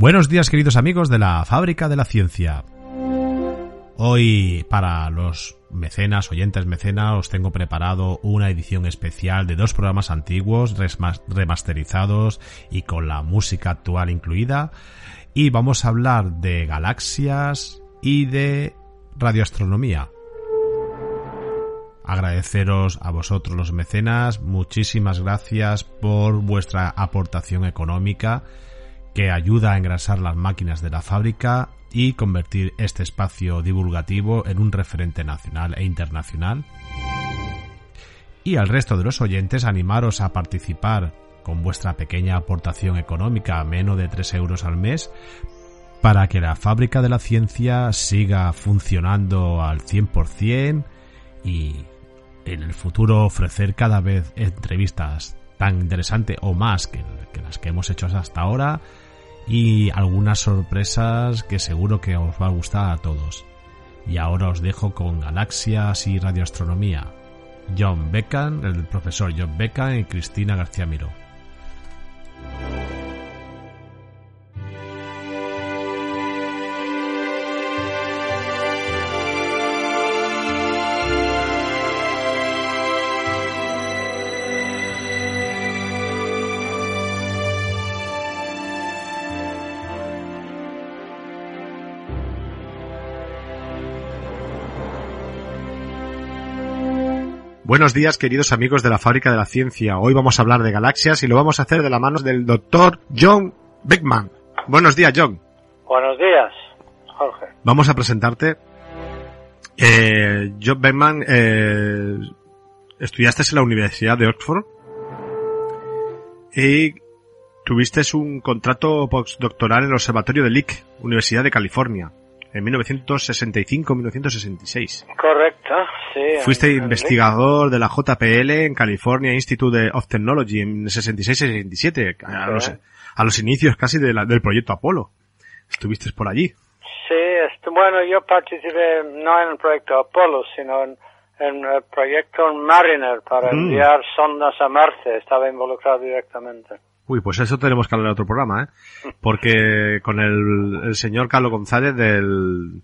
Buenos días queridos amigos de la Fábrica de la Ciencia. Hoy para los mecenas, oyentes mecenas, os tengo preparado una edición especial de dos programas antiguos, remasterizados y con la música actual incluida. Y vamos a hablar de galaxias y de radioastronomía. Agradeceros a vosotros los mecenas, muchísimas gracias por vuestra aportación económica que ayuda a engrasar las máquinas de la fábrica y convertir este espacio divulgativo en un referente nacional e internacional. Y al resto de los oyentes animaros a participar con vuestra pequeña aportación económica menos de 3 euros al mes para que la fábrica de la ciencia siga funcionando al 100% y en el futuro ofrecer cada vez entrevistas tan interesantes o más que las que hemos hecho hasta ahora y algunas sorpresas que seguro que os va a gustar a todos. Y ahora os dejo con galaxias y radioastronomía. John Beckham, el profesor John Beckham y Cristina García Miró. Buenos días, queridos amigos de la Fábrica de la Ciencia. Hoy vamos a hablar de galaxias y lo vamos a hacer de la mano del doctor John Beckman. Buenos días, John. Buenos días, Jorge. Vamos a presentarte. Eh, John Beckman, eh, estudiaste en la Universidad de Oxford y tuviste un contrato postdoctoral en el Observatorio de Lick, Universidad de California en 1965-1966. Correcto, sí. Fuiste investigador de la JPL en California Institute of Technology en 66-67, a, los, a los inicios casi de la, del proyecto Apolo. Estuviste por allí. Sí, bueno, yo participé no en el proyecto Apolo, sino en, el proyecto Mariner para mm. enviar sondas a Marte. Estaba involucrado directamente. Uy, pues eso tenemos que hablar en otro programa, ¿eh? Porque con el, señor Carlos González del,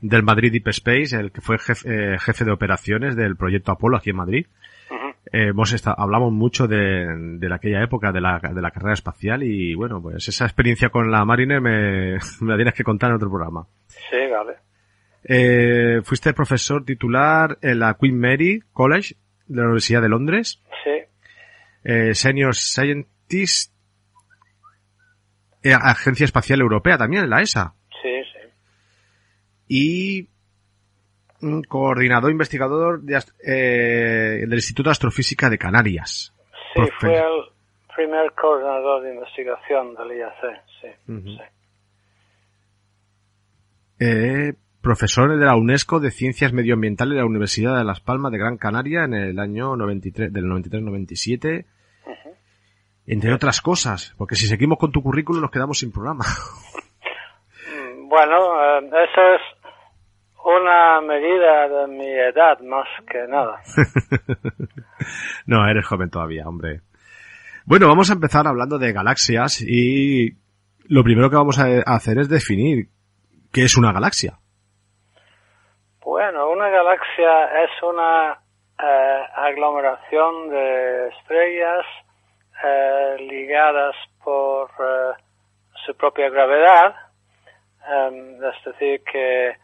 del Madrid Deep Space, el que fue jefe, eh, jefe de operaciones del proyecto Apolo aquí en Madrid, eh, hemos hablamos mucho de, de aquella época de la, de la carrera espacial y bueno, pues esa experiencia con la Mariner me, me la tienes que contar en otro programa. Sí, vale. Eh, fuiste profesor titular en la Queen Mary College de la Universidad de Londres. Sí. Eh, senior Scientist eh, Agencia Espacial Europea también, la ESA. Sí, sí. Y un coordinador investigador de, eh, del Instituto de Astrofísica de Canarias. Sí, fue el primer coordinador de investigación del IAC, sí. sí. Eh, profesor de la UNESCO de Ciencias Medioambientales de la Universidad de Las Palmas de Gran Canaria en el año 93, del 93-97 entre otras cosas, porque si seguimos con tu currículum nos quedamos sin programa. Bueno, eh, eso es una medida de mi edad más que nada. no, eres joven todavía, hombre. Bueno, vamos a empezar hablando de galaxias y lo primero que vamos a hacer es definir qué es una galaxia. Bueno, una galaxia es una eh, aglomeración de estrellas eh, ligadas por eh, su propia gravedad, em, es decir, que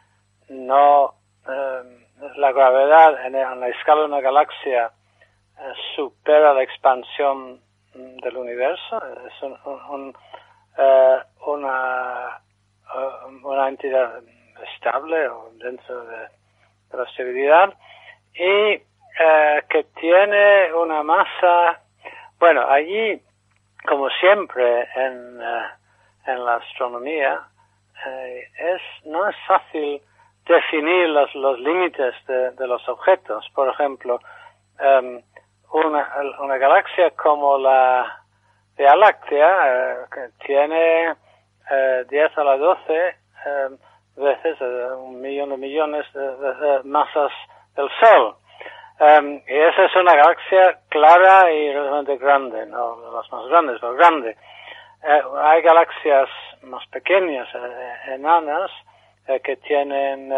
no em, la gravedad en, la escala de una galaxia eh, supera la expansión del universo, es un, una, una entidad estable o dentro de, de la estabilidad y que tiene una masa allí como siempre en, en la astronomía, es, no es fácil definir los, los límites de, los objetos. Por ejemplo, em, una, una, galaxia como la Vía Láctea, que tiene 10 a la 12 em, veces, un millón de millones de, masas del Sol. Um, y esa es una galaxia clara y realmente grande, no las más grandes, pero grande. Eh, hay galaxias más pequeñas, eh, enanas, eh, que tienen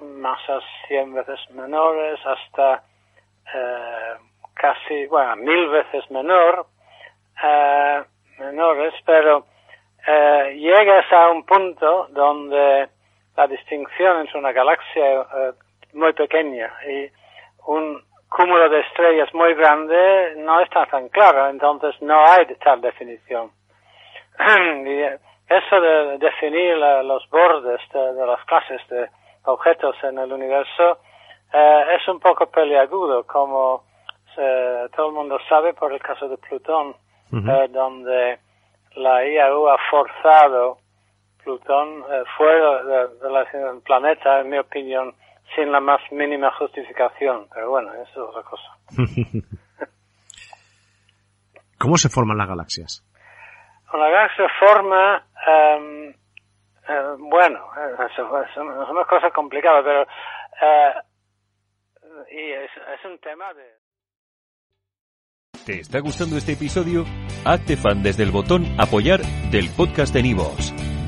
masas 100 veces menores hasta casi, bueno, mil veces menor, menores, pero llegas a un punto donde la distinción entre una galaxia muy pequeña y un cúmulo de estrellas muy grande no está tan claro, entonces no hay tal definición. y eso de definir los bordes de, las clases de objetos en el universo eh, es un poco peliagudo, como eh, todo el mundo sabe por el caso de Plutón, eh, donde la IAU ha forzado Plutón fuera del planeta, en mi opinión, sin la más mínima justificación. Pero bueno, eso es otra cosa. ¿Cómo se forman las galaxias? Una galaxia forma, um, bueno, es, una cosa complicada, pero uh, y es, es un tema de... ¿Te está gustando este episodio? Hazte fan desde el botón apoyar del podcast de Nivos.